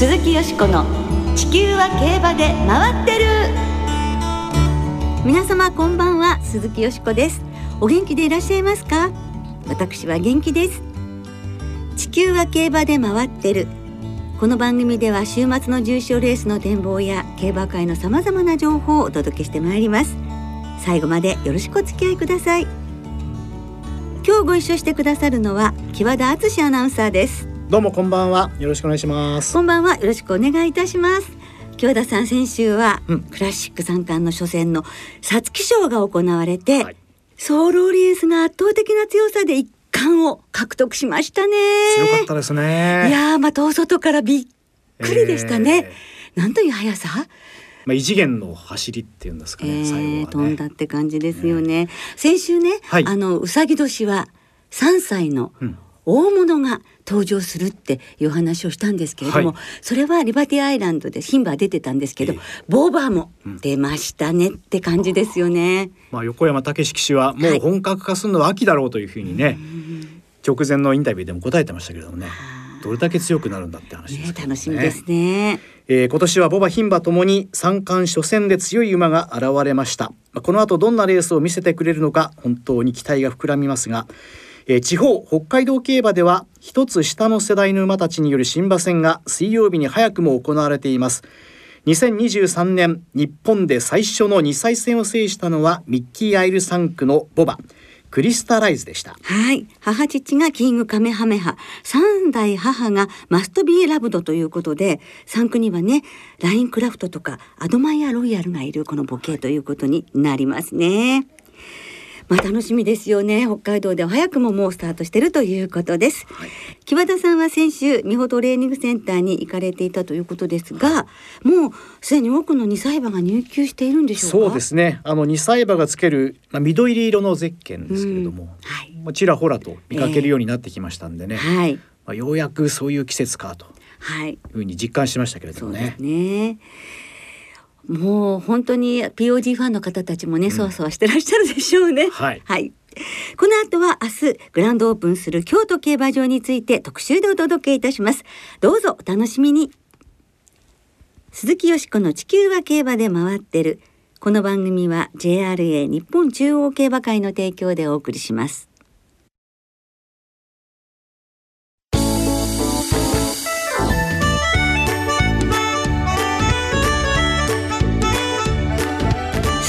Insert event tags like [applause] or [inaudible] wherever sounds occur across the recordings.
鈴木よしこの地球は競馬で回ってる。皆様こんばんは鈴木よしこです。お元気でいらっしゃいますか？私は元気です。地球は競馬で回ってる。この番組では週末の重賞レースの展望や競馬界のさまざまな情報をお届けしてまいります。最後までよろしくお付き合いください。今日ご一緒してくださるのは木和田敦アナウンサーです。どうもこんばんは。よろしくお願いします。こんばんは。よろしくお願いいたします。木和田さん先週は、うん。クラシック三冠の初戦の皐月賞が行われて、はい。ソールオリエンスが圧倒的な強さで一冠を獲得しましたね。強かったですね。いやーまあ遠外からびっくりでしたね、えー。なんという速さ？まあ異次元の走りっていうんですかね、え最ー、後はね。飛んだって感じですよね、先週ね、はい。あのうさぎ年は3歳のうん大物が登場するっていう話をしたんですけれども、はい。それはリバティアイランドで牝馬出てたんですけど、ええ。ボーバーもうん。出ましたねって感じですよね。まあ横山武史騎手はもう本格化するのは秋だろうというふうにね、直前のインタビューでも答えてましたけれどもねどれだけ強くなるんだって話ですねけど楽しみですね。えー今年はボバ牝馬ともに三冠初戦で強い馬が現れました。まあこの後どんなレースを見せてくれるのか本当に期待が膨らみますが、え地方北海道競馬では一つ下の世代の馬たちによる新馬戦が水曜日に早くも行われています2023年日本で最初の2歳戦を制したのはミッキーアイル3区のボバクリスタライズでしたはい。母父がキングカメハメハ。三代母がマストビーラブドということで、三区にはね、ラインクラフトとかアドマイヤロイヤルがいるこのボケということになりますね。まあ楽しみですよね。北海道では早くももうスタートしてるということです。木和田さんは先週、美穂トレーニングセンターに行かれていたということですが、もうすでに多くの2歳馬が入厩しているんでしょうか？そうですねあの2歳馬がつける、まあ、緑色のゼッケンですけれども、うんはいまあちらほらと見かけるようになってきましたんでね、はい。まあ、ようやくそういう季節かとはい。いうふうに実感しましたけれどもねそうです。ね。もう本当に POG ファンの方たちもね、そわそわしてらっしゃるでしょうね。はいはい。この後は明日グランドオープンする京都競馬場について特集でお届けいたします。どうぞお楽しみに。鈴木よしこの地球は競馬で回ってる。この番組は JRA 日本中央競馬会の提供でお送りします。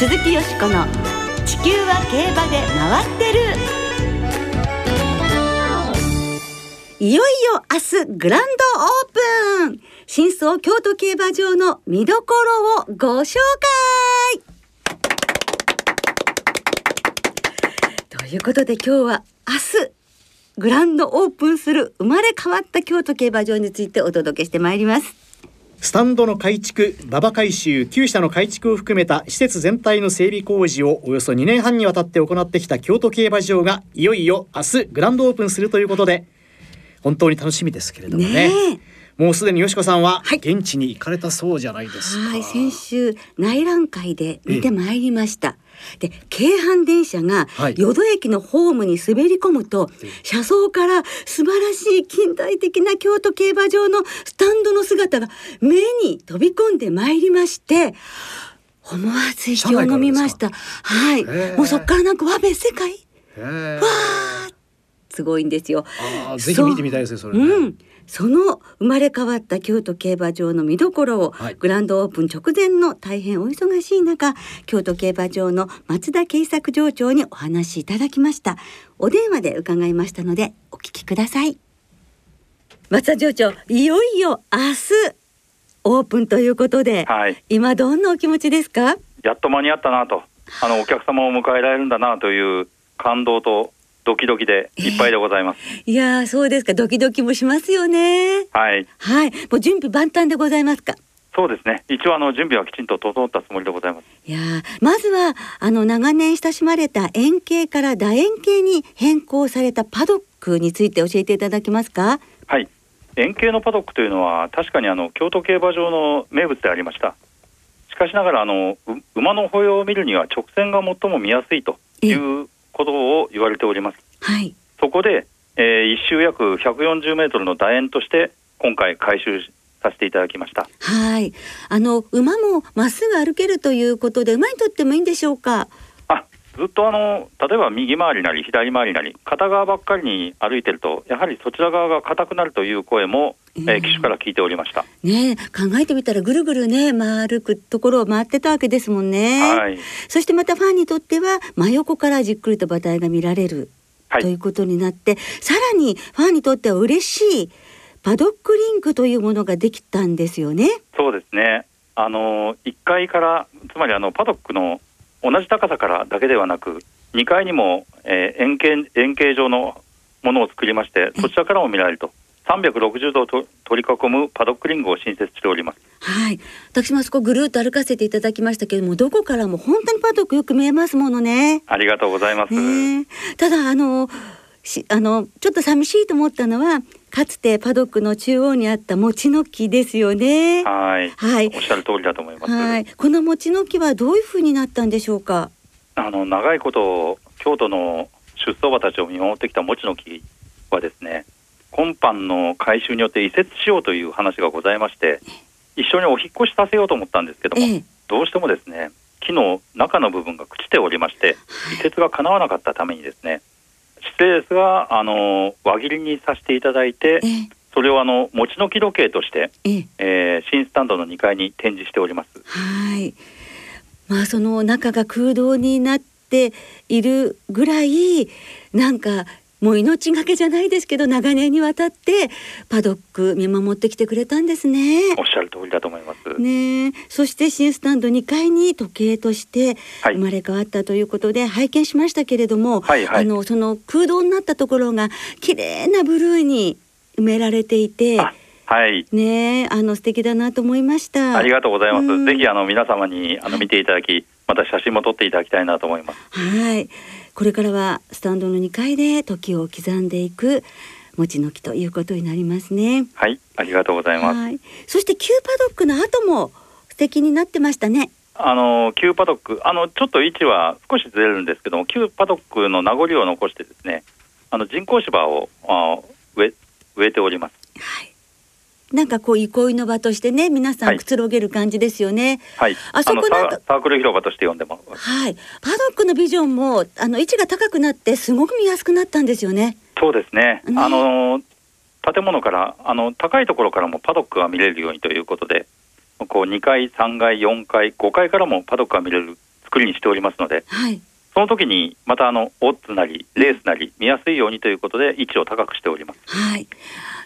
鈴木よしこの地球は競馬で回ってる。いよいよ明日グランドオープン。新装京都競馬場の見どころをご紹介。ということで今日は明日グランドオープンする生まれ変わった京都競馬場についてお届けしてまいります。スタンドの改築、馬場改修、旧車の改築を含めた施設全体の整備工事をおよそ2年半にわたって行ってきた京都競馬場がいよいよ明日グランドオープンするということで本当に楽しみですけれどもね。ねもうすでによしこさんははい。現地に行かれたそうじゃないですか、はい、先週内覧会で見てまいりました。で、京阪電車がはい。淀駅のホームに滑り込むと、車窓から素晴らしい近代的な京都競馬場のスタンドの姿が目に飛び込んでまいりまして、思わず息を飲みました。はい。ーもうそっからなんか、わべ、世界？へーすごいんですよ。ぜひ見てみたいですねそれね、うん、その生まれ変わった京都競馬場の見どころを、はい。グランドオープン直前の大変お忙しい中京都競馬場の松田慶作場長にお話しいただきました。お電話で伺いましたのでお聞きください。松田場長いよいよ明日オープンということで、はい、今どんなお気持ちですか？やっと間に合ったなと、あのお客様を迎えられるんだなという感動とドキドキでいっぱいでございます。いやーそうですか。ドキドキもしますよね。はい、はい。もう準備万端でございますか。そうですね。一応あの準備はきちんと整ったつもりでございます。いやーまずはあの長年親しまれた円形から楕円形に変更されたパドックについて教えていただけますか。はい、円形のパドックというのは確かにあの京都競馬場の名物でありました。しかしながらあのう馬の歩様を見るには直線が最も見やすいということを言われております。はい。そこで、えー一周約140メートルの楕円として今回改修させていただきました。はい。あの馬もまっすぐ歩けるということで馬にとってもいいんでしょうか？あずっとあの例えば右回りなり左回りなり片側ばっかりに歩いてるとやはりそちら側が硬くなるという声も、えー、機種から聞いておりました。ね考えてみたらぐるぐるね回るところを回ってたわけですもんね、はい、そしてまたファンにとっては真横からじっくりと馬体が見られる、はい、ということになってさらにファンにとっては嬉しいパドックリンクというものができたんですよね。そうですね。あの1階からつまりあのパドックの同じ高さからだけではなく2階にも、えー、円形円形状のものを作りましてそちらからも見られると360度と取り囲むパドックリングを新設しております。はい、私もあそこぐるっと歩かせていただきましたけれども、どこからも本当にパドックよく見えますものね。ありがとうございます。ね、ただあのしあのちょっと寂しいと思ったのはかつてパドックの中央にあった餅の木ですよね。はい。はい。おっしゃる通りだと思います。はい。この餅の木はどういうふうになったんでしょうか？あの長いこと京都の出走馬たちを見守ってきた餅の木はですね、今般の改修によって移設しようという話がございまして、一緒にお引越しさせようと思ったんですけども、ええ、どうしてもですね、木の中の部分が朽ちておりまして、移設が叶わなかったためにですね。失礼ですがあの輪切りにさせていただいて、それをあの餅の木時計として、ええー、新スタンドの2階に展示しております。はいまあ、その中が空洞になっているぐらいなんかもう命がけじゃないですけど長年にわたってパドック見守ってきてくれたんですね。おっしゃる通りだと思います。ねそして新スタンド2階に時計として生まれ変わったということで拝見しましたけれども、はいはい、あのその空洞になったところが綺麗なブルーに埋められていて。はい。ねあの素敵だなと思いました。ありがとうございます。ぜひあの皆様にあの見ていただき、また写真も撮っていただきたいなと思います。はい。これからはスタンドの2階で時を刻んでいく餅の木ということになりますね。はいありがとうございます、そして旧パドックの後も素敵になってましたね。あの旧パドックあのちょっと位置は少しずれるんですけども旧パドックの名残を残してですねあの人工芝をあ植え植えております。はいなんかこう憩いの場としてね皆さんくつろげる感じですよね。はい。あそこなんかサークル広場として呼んでます。はい。パドックのビジョンもあの位置が高くなってすごく見やすくなったんですよね。そうですね。ねあの建物からあの高いところからもパドックが見れるようにということで、こう2階、3階、4階、5階からもパドックが見れる作りにしておりますので、はい、その時にまたあのオッズなりレースなり見やすいようにということで位置を高くしております。はい。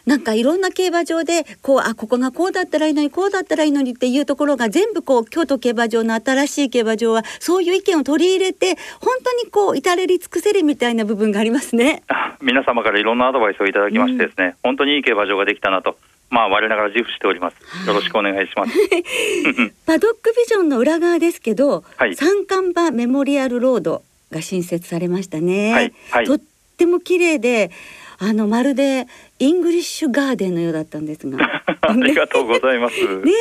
なんかいろんな競馬場でこうあここがこうだったらいいのにこうだったらいいのにっていうところが全部こう京都競馬場の新しい競馬場はそういう意見を取り入れて本当にこう至れり尽くせりみたいな部分がありますね。[laughs] 皆様からいろんなアドバイスをいただきましてですね、うん、本当にいい競馬場ができたなと。まあ我ながら自負しております。よろしくお願いします。[laughs] パドックビジョンの裏側ですけど、はい、三冠馬メモリアルロードが新設されましたね。はいはい、とっても綺麗で、あのまるでイングリッシュガーデンのようだったんですが。[laughs] ありがとうございます、[laughs] ね、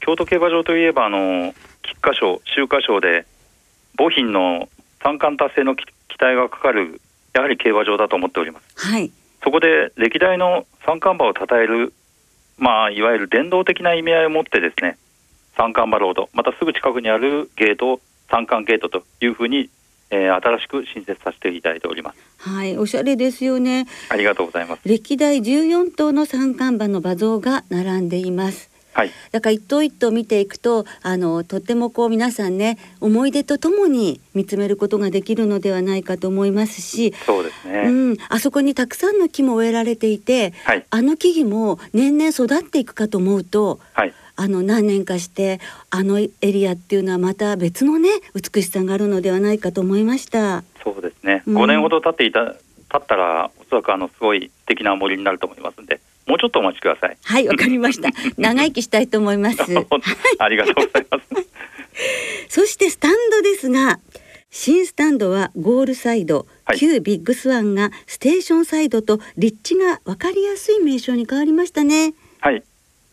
京都競馬場といえばあの菊花賞秋華賞で牡牝の三冠達成の期待がかかるやはり競馬場だと思っております、はい、そこで歴代の三冠馬を称えるまあいわゆる伝統的な意味合いを持ってですね三冠馬ロードまたすぐ近くにあるゲート三冠ゲートというふうにえー、新しく新設させていただいております。はい、おしゃれですよね。ありがとうございます。歴代14頭の三冠馬の馬像が並んでいます。はい、だから一頭一頭見ていくとあのとってもこう皆さんね思い出とともに見つめることができるのではないかと思いますしそうですね、うん、あそこにたくさんの木も植えられていて、はい、あの木々も年々育っていくかと思うと、はい、あの何年かしてあのエリアっていうのはまた別のね美しさがあるのではないかと思いました。そうですね、うん、5年ほど経っていた経ったらおそらくあのすごい素敵な森になると思いますんでもうちょっとお待ちください。はいわかりました。[laughs] 長生きしたいと思います。[laughs] ありがとうございます。[laughs] そしてスタンドですが新スタンドはゴールサイド、はい、旧ビッグスワンがステーションサイドと立地が分かりやすい名称に変わりましたね。はい。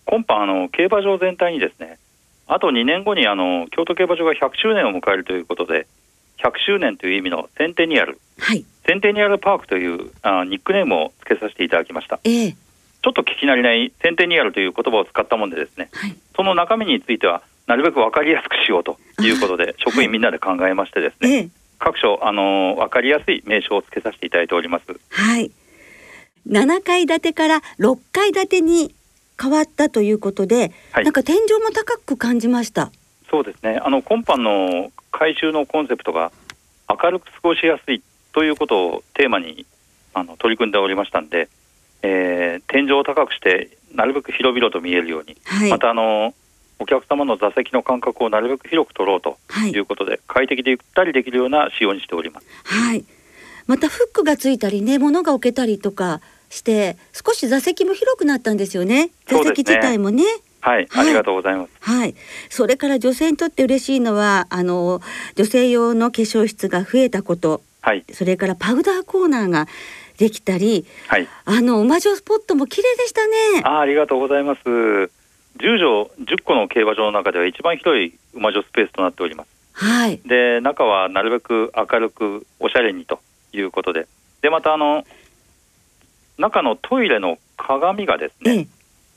今般あの競馬場全体にですねあと2年後にあの京都競馬場が100周年を迎えるということで100周年という意味のセンテニアル、はい、センテニアルパークというあニックネームを付けさせていただきました、えー、ちょっと聞き慣れないセンテニアルという言葉を使ったもんでですね、はい。その中身についてはなるべく分かりやすくしようということで職員みんなで考えましてですね、ええ。各所あの分かりやすい名称を付けさせていただいております。はい。7階建てから6階建てに変わったということで、はいなんか天井も高く感じました。そうですねあの今般の改修のコンセプトが明るく過ごしやすいということをテーマにあの取り組んでおりましたんで、えー天井を高くしてなるべく広々と見えるように、はい。またあのお客様の座席の間隔をなるべく広く取ろうとはいいうことで、快適でゆったりできるような仕様にしております。はい。またフックがついたりね、物が置けたりとかして、少し座席も広くなったんですよね。座席自体もね。はい、はいありがとうございます。はい。それから女性にとって嬉しいのは、あの女性用の化粧室が増えたこと、はい、それからパウダーコーナーができたり、はい、あの馬女スポットも綺麗でしたね。あありがとうございます。10畳10個の競馬場の中では一番広い馬女スペースとなっております。はい。で中はなるべく明るくおしゃれにということででまたあの中のトイレの鏡がですね、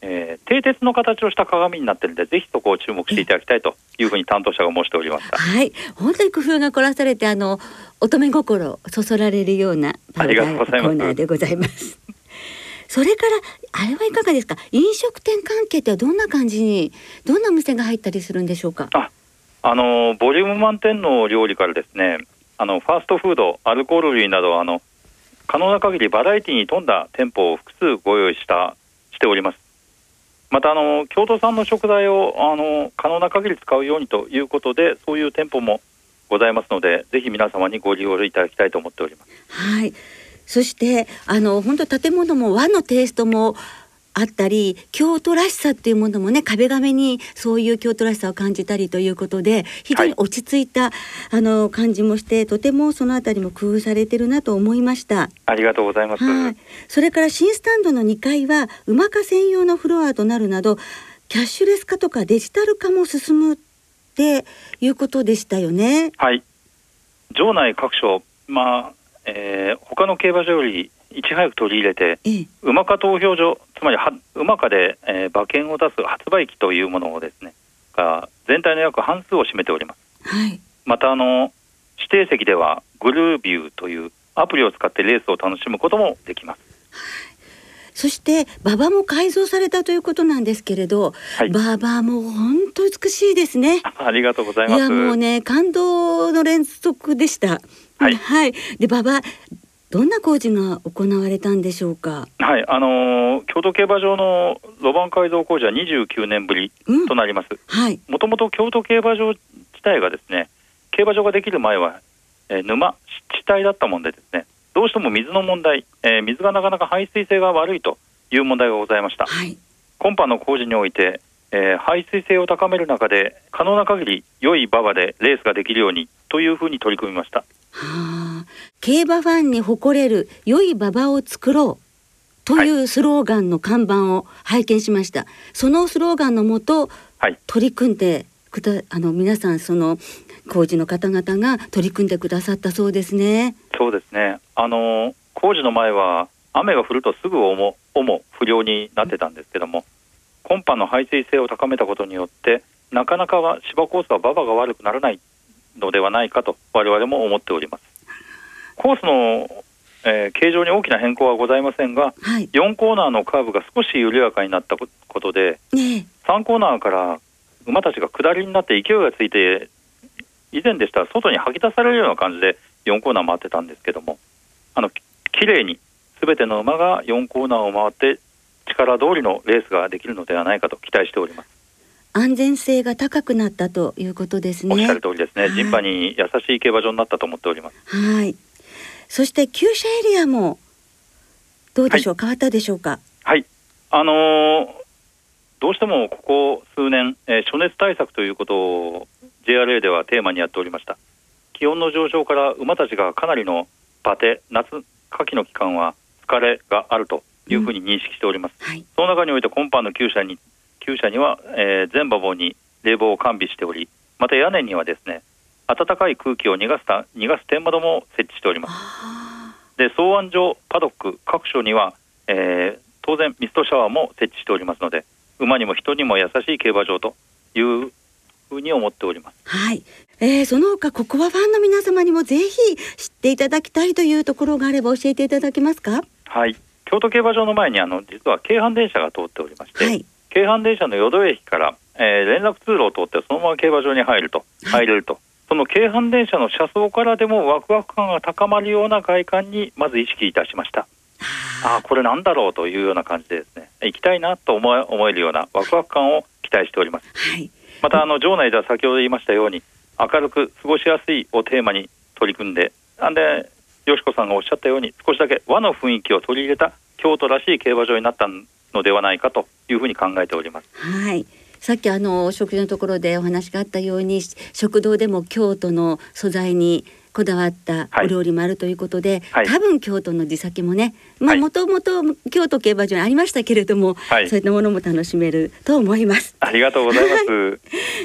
ええ。えー、蹄鉄の形をした鏡になってるんでぜひそこを注目していただきたいというふうに担当者が申しておりました。はい、本当に工夫が凝らされて、あの乙女心をそそられるようなありがとうございますーナーでございます。それから、あれはいかがですか？飲食店関係ってはどんな感じに、どんなお店が入ったりするんでしょうか？ああのボリューム満点の料理からですねあのファーストフードアルコール類などあの可能な限りバラエティに富んだ店舗を複数ご用意したしておりますまたあの京都産の食材をあの可能な限り使うようにということでそういう店舗もございますのでぜひ皆様にご利用いただきたいと思っておりますはい。そして、あの本当建物も和のテイストも。あったり京都らしさっていうものもね壁紙にそういう京都らしさを感じたりということで非常に落ち着いた、あの感じもしてとてもそのあたりも工夫されてるなと思いました。ありがとうございます、はい。それから新スタンドの2階は馬化専用のフロアとなるなどキャッシュレス化とかデジタル化も進むっていうことでしたよね。はい場内各所まあ、えー他の競馬場よりいち早く取り入れてええ、馬化投票所つまりは馬化で、えー馬券を出す発売機というものをですねが全体の約半数を占めておりますはい。またあの指定席ではグルービューというアプリを使ってレースを楽しむこともできますそして馬場も改造されたということなんですけれど、はい馬場も本当美しいですね。[laughs] ありがとうございますいやもうね感動の連続でした。はいはい。で馬場どんな工事が行われたんでしょうか？はいあのー京都競馬場の路盤改造工事は29年ぶりうんと。なりますはい。もともと京都競馬場自体がですね競馬場ができる前は、えー沼湿地帯だったもんでですねどうしても水の問題、えー水がなかなか排水性が悪いという問題がございましたはい。今般の工事において、えー排水性を高める中で可能な限り良い馬場でレースができるようにというふうに取り組みましたはあ、競馬ファンに誇れる良い馬場を作ろうというスローガンの看板を拝見しました。そのスローガンのもとはい取り組んでくだあの皆さんその工事の方々が取り組んでくださったそうですね。そうですねあのー工事の前は雨が降るとすぐ重重不良になってたんですけども今般の排水性を高めたことによってなかなかは芝コースは馬場が悪くならないのではないかと我々も思っております。コースの、えー形状に大きな変更はございませんがはい。4コーナーのカーブが少し緩やかになったことでね3コーナーから馬たちが下りになって勢いがついて以前でしたら外に吐き出されるような感じで4コーナー回ってたんですけどもあのき綺麗に全ての馬が4コーナーを回って力通りのレースができるのではないかと期待しております、安全性が高くなったということですね。おっしゃる通りですね。はい。人馬に優しい競馬場になったと思っております。はい。そして厩舎エリアもどうでしょう、変わったでしょうか？はい。あのーどうしてもここ数年、えー暑熱対策ということを JRA ではテーマにやっておりました。気温の上昇から馬たちがかなりのバテ夏夏季の期間は疲れがあるというふうに認識しております、はい。その中において今般の厩舎に厩舎には、えー全馬房に冷房を完備しておりまた屋根にはですね暖かい空気を逃がすた逃がす天窓も設置しております。あで草案所パドック各所には、えー当然ミストシャワーも設置しておりますので馬にも人にも優しい競馬場というふうに思っております。はい、えー、その他ここはファンの皆様にもぜひ知っていただきたいというところがあれば教えていただけますか？はい、京都競馬場の前にあの実は京阪電車が通っておりまして、はい、京阪電車の淀駅から、えー、連絡通路を通ってそのまま競馬場に入ると、[laughs] 入れると。その京阪電車の車窓からでもワクワク感が高まるような外観にまず意識いたしました。ああこれなんだろうというような感じでですね行きたいなと思え思えるようなワクワク感を期待しております。はい、またあの場内では先ほど言いましたように明るく過ごしやすいをテーマに取り組んでなんでよしこさんがおっしゃったように少しだけ和の雰囲気を取り入れた京都らしい競馬場になったのではないかというふうに考えております。はい。さっきあの食事のところでお話があったように食堂でも京都の素材にこだわったお料理もあるということで、はい、多分京都の地酒もねまあもともと京都競馬場にありましたけれども、はい、そういったものも楽しめると思います。ありがとうございます、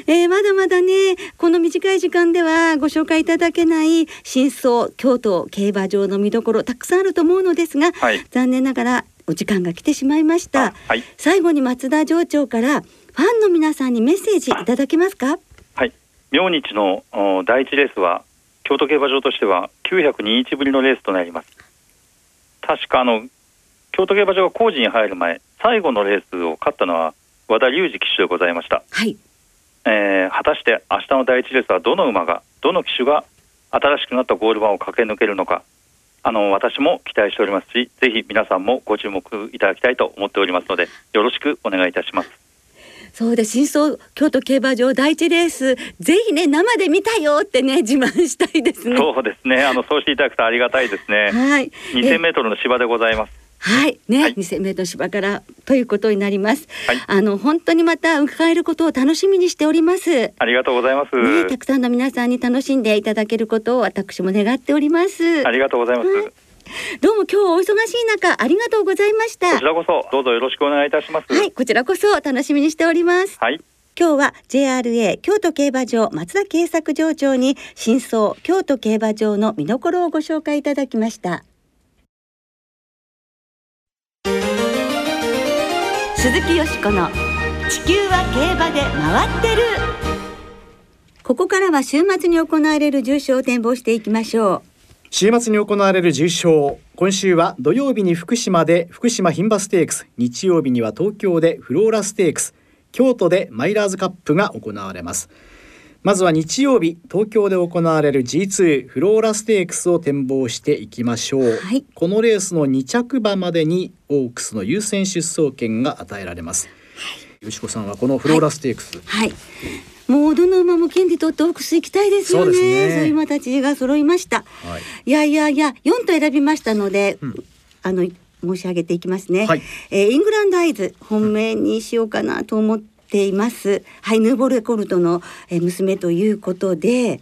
えー、まだまだねこの短い時間ではご紹介いただけない真相京都競馬場の見どころたくさんあると思うのですが、はい、残念ながらお時間が来てしまいました、最後に松田城長からファンの皆さんにメッセージいただけますか？はい。明日の第一レースは京都競馬場としては902日ぶりのレースとなります。確かあの京都競馬場が工事に入る前最後のレースを勝ったのは和田隆二騎手でございました、はい。えー、果たして明日の第一レースはどの馬がどの騎手が新しくなったゴール板を駆け抜けるのかあの私も期待しておりますしぜひ皆さんもご注目いただきたいと思っておりますのでよろしくお願いいたします。そうで新装京都競馬場第一レース。ぜひね生で見たよってね自慢したいですね。そうですね。あのそうしていただくとありがたいですね。はい。2000メートルの芝でございますはい。ね、はい、2000メートル芝からということになります、はい、あの本当にまた迎えることを楽しみにしております。ありがとうございます、ね、たくさんの皆さんに楽しんでいただけることを私も願っております。ありがとうございます、うんどうも今日お忙しい中ありがとうございました。こちらこそどうぞよろしくお願いいたします。はい。こちらこそ楽しみにしております。はい。今日は JRA 京都競馬場松田慶作場長に真相京都競馬場の見どころをご紹介いただきました鈴木よしこの地球は競馬で回ってる。ここからは週末に行われる重賞を展望していきましょう。週末に行われる重賞今週は土曜日に福島で福島牝馬ステークス日曜日には東京でフローラステークス京都でマイラーズカップが行われますまずは日曜日東京で行われる G2 フローラステークスを展望していきましょう、はい、このレースの2着馬までにオークスの優先出走権が与えられます、はい、よしこさんはこのフローラステークス、はい、はい。もうどの馬も権利取ってオークス行きたいですよね。そうね。そういう馬たちが揃いました。はい、いやいやいや、四と選びましたので、うん、あの申し上げていきますね。はい、えー、イングランドアイズ本命にしようかなと思っています。はい、ヌーボルコルトの、えー、娘ということで。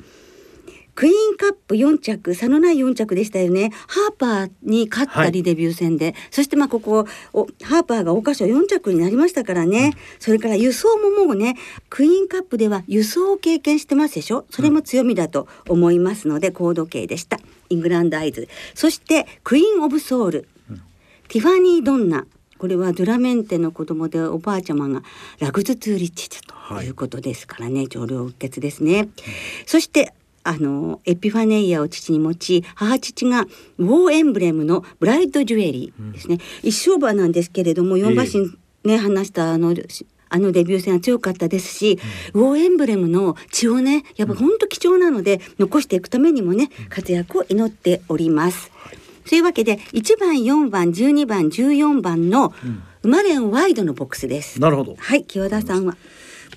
クイーンカップ4着差のない4着でしたよね。ハーパーに勝ったりデビュー戦で、はい、そしてまあここおハーパーが桜花賞4着になりましたからね、うん、それから輸送ももうねクイーンカップでは輸送を経験してますでしょ？それも強みだと思いますので、高度計でした。イングランドアイズ。そしてクイーン・オブ・ソウル、うん、ティファニー・ドンナこれはドゥラメンテの子供でおばあちゃまがラグズ・ツーリッチとい。うことですからね、はい、上流血ですね、うん、そしてあのエピファネイアを父に持ち母父がウォーエンブレムのブライトジュエリーですね、うん、一勝馬なんですけれども4馬身ね、話したあのあのデビュー戦は強かったですし、うん、ウォーエンブレムの血をねやっぱ本当貴重なので、残していくためにもね活躍を祈っております。はい、というわけで1番4番12番14番の生まれんワイドのボックスです。なるほど。はい清田さんは？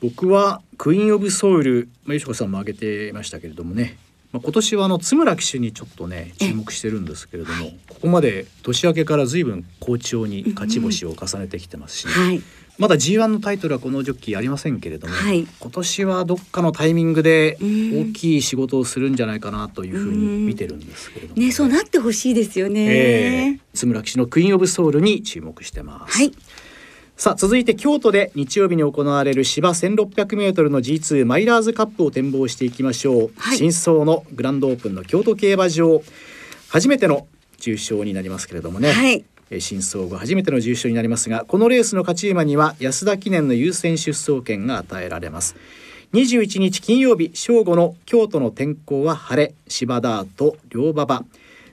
僕はクイーンオブソウル、まあ、よしこさんも挙げていましたけれどもね、まあ、今年はあの津村騎手にちょっとね注目してるんですけれども、ここまで年明けから随分好調に勝ち星を重ねてきてますし、ねうんはい、まだ G1 のタイトルはこのジョッキーありませんけれども、はい、今年はどっかのタイミングで大きい仕事をするんじゃないかなというふうに見てるんですけれども。ね、ね、そうなってほしいですよね、えー、津村騎手のクイーンオブソウルに注目してます。はい。さあ続いて京都で日曜日に行われる芝 1600m の G2 マイラーズカップを展望していきましょう、はい、新装のグランドオープンの京都競馬場。初めての重賞になりますけれどもね、はい、えー新総合初めての重賞になりますがこのレースの勝ち馬には安田記念の優先出走権が与えられます。21日金曜日正午の京都の天候は晴れ芝ダート両馬場。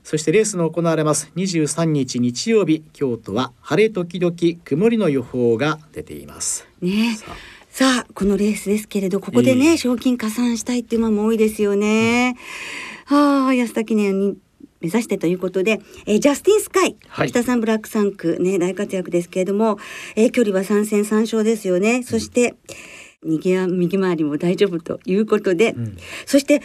そしてレースの行われます23日日曜日京都は晴れ時々曇りの予報が出ています。ねさあ。さあこのレースですけれどここでね、ええ。賞金加算したいっていう馬も多いですよね。はあ安田記念に目指してということで、えージャスティンスカイ、はい北さんブラック3区ね大活躍ですけれども、えー距離は3戦3勝ですよね。そして右や右回りも大丈夫ということで、んそして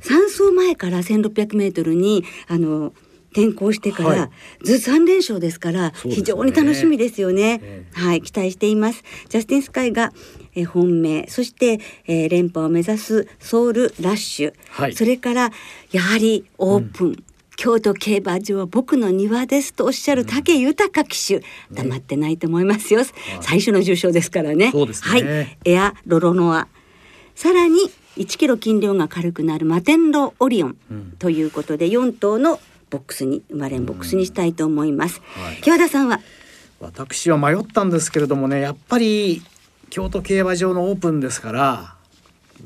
3走前から1600メートルにあの転向してから、はいず3連勝ですからね非常に楽しみですよね。えはい、期待しています。ジャスティンスカイが、えー本命、そして、えー連覇を目指すソウルラッシュ、はい。それからやはりオープン。京都競馬場は僕の庭ですとおっしゃる武豊騎手、黙ってないと思いますよ、最初の重賞ですからね。ね。はい。エアロロノア。さらに1キロ斤量が軽くなるマテンロオリオンうん。ということで4頭のボックスに生まれんボックスにしたいと思います、はい。木和田さんは？私は迷ったんですけれどもねやっぱり京都競馬場のオープンですから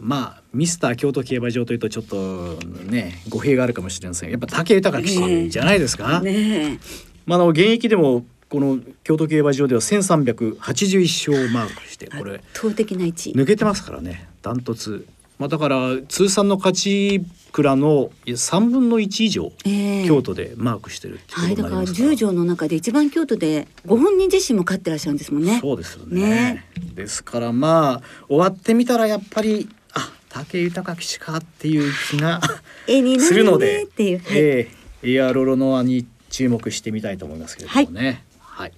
まあミスター京都競馬場というとちょっとね語弊があるかもしれません。やっぱ武豊騎手じゃないですか、ねえ。まあ、あの現役でもこの京都競馬場では1381勝をマークしてこれ圧倒的な位。置抜けてますからね。ダントツ、まあ、だから通算の勝ち倉の3分の1以上、ええ。京都でマークしてるってはい、ことだからになりますから。十条の中で一番京都でご本人自身も勝ってらっしゃるんですもんね。そうですよね。ね。ですからまあ終わってみたらやっぱりあ武豊騎手かっていう気が [laughs] するのでっていう。はい。ええ。エアロロノアに注目してみたいと思いますけれどもね。はい、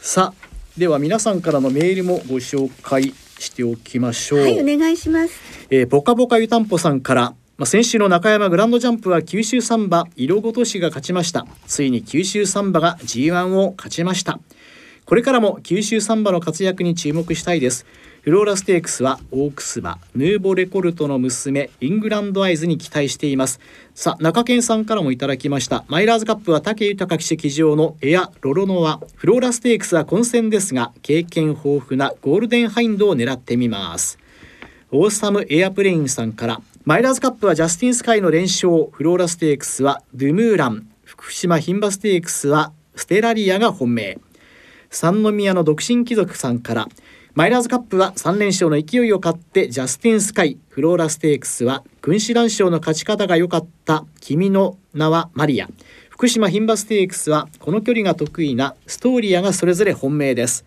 さあでは皆さんからのメールもご紹介しておきましょう。はい、お願いします。えー、ポカポカ湯たんぽさんから、まあ、先週の中山グランドジャンプは九州サンバ色ごとしが勝ちましたついに九州サンバが G1 を勝ちましたこれからも九州サンバの活躍に注目したいですフローラステークスはオークス馬ヌーボレコルトの娘イングランドアイズに期待しています。さあ中堅さんからもいただきました。マイラーズカップは武豊騎手騎乗のエアロロノア。フローラステークスは混戦ですが経験豊富なゴールデンハインドを狙ってみます。オーサムエアプレインさんからマイラーズカップはジャスティンスカイの連勝フローラステークスはドゥムーラン福島牝馬ステークスはステラリアが本命。三宮の独身貴族さんからマイラーズカップは3連勝の勢いを買ってジャスティンスカイフローラステークスは君子蘭賞の勝ち方が良かった君の名はマリア福島牝馬ステークスはこの距離が得意なストーリアがそれぞれ本命です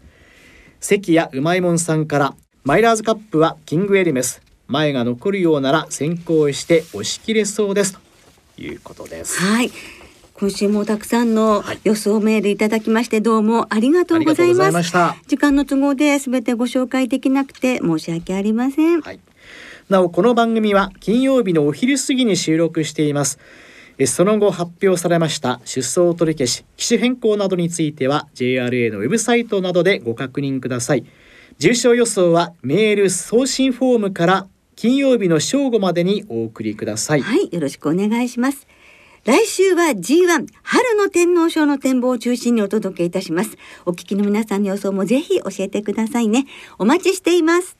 関谷うまいもんさんからマイラーズカップはキングエルメス前が残るようなら先行して押し切れそうですということです。はい。今週もたくさんのはい予想メールいただきましてどうもありがとうございます。いました時間の都合で全てご紹介できなくて申し訳ありません。はい。なおこの番組は金曜日のお昼過ぎに収録しています。えその後発表されました出走取り消し、機種変更などについては JRA のウェブサイトなどでご確認ください。重賞予想はメール送信フォームから金曜日の正午までにお送りください。はい、よろしくお願いします。来週は G1 春の天皇賞の展望を中心にお届けいたします。お聞きの皆さんの予想もぜひ教えてくださいね。お待ちしています。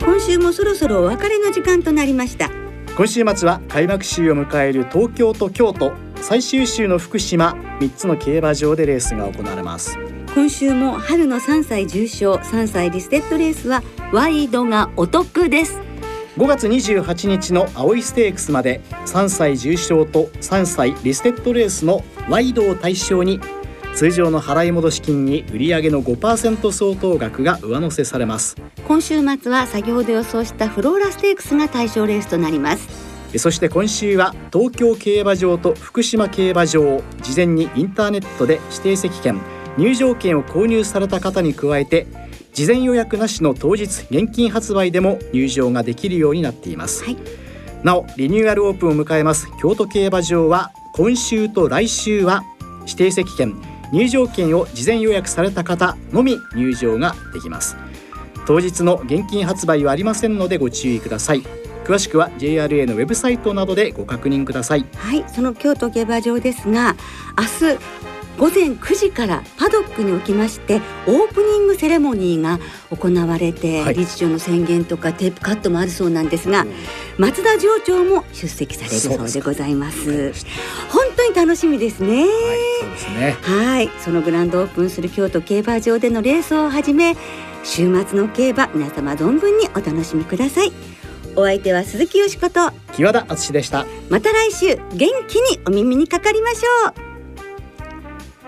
今週もそろそろお別れの時間となりました。今週末は開幕週を迎える東京と京都最終週の福島3つの競馬場でレースが行われます今週も春の3歳重賞3歳リステッドレースはワイドがお得です。5月28日の青いステークスまで3歳重賞と3歳リステッドレースのワイドを対象に通常の払い戻し金に売上の5%相当額が上乗せされます今週末は先ほど予想したフローラステークスが対象レースとなりますそして今週は東京競馬場と福島競馬場を事前にインターネットで指定席券入場券を購入された方に加えて事前予約なしの当日現金発売でも入場ができるようになっています、はい。なおリニューアルオープンを迎えます京都競馬場は今週と来週は指定席券入場券を事前予約された方のみ入場ができます。当日の現金発売はありませんのでご注意ください。詳しくは JRA のウェブサイトなどでご確認ください。はいその京都競馬場ですが明日午前9時からパドックにおきましてオープニングセレモニーが行われて、はい、理事長の宣言とかテープカットもあるそうなんですが、うん、松田場長も出席されるそうでございます。本当に楽しみですね、はい、そうですね。はい。そのグランドオープンする京都競馬場でのレースをはじめ週末の競馬皆様存分にお楽しみください。お相手は鈴木よしこと木和田敦でした。また来週元気にお耳にかかりましょう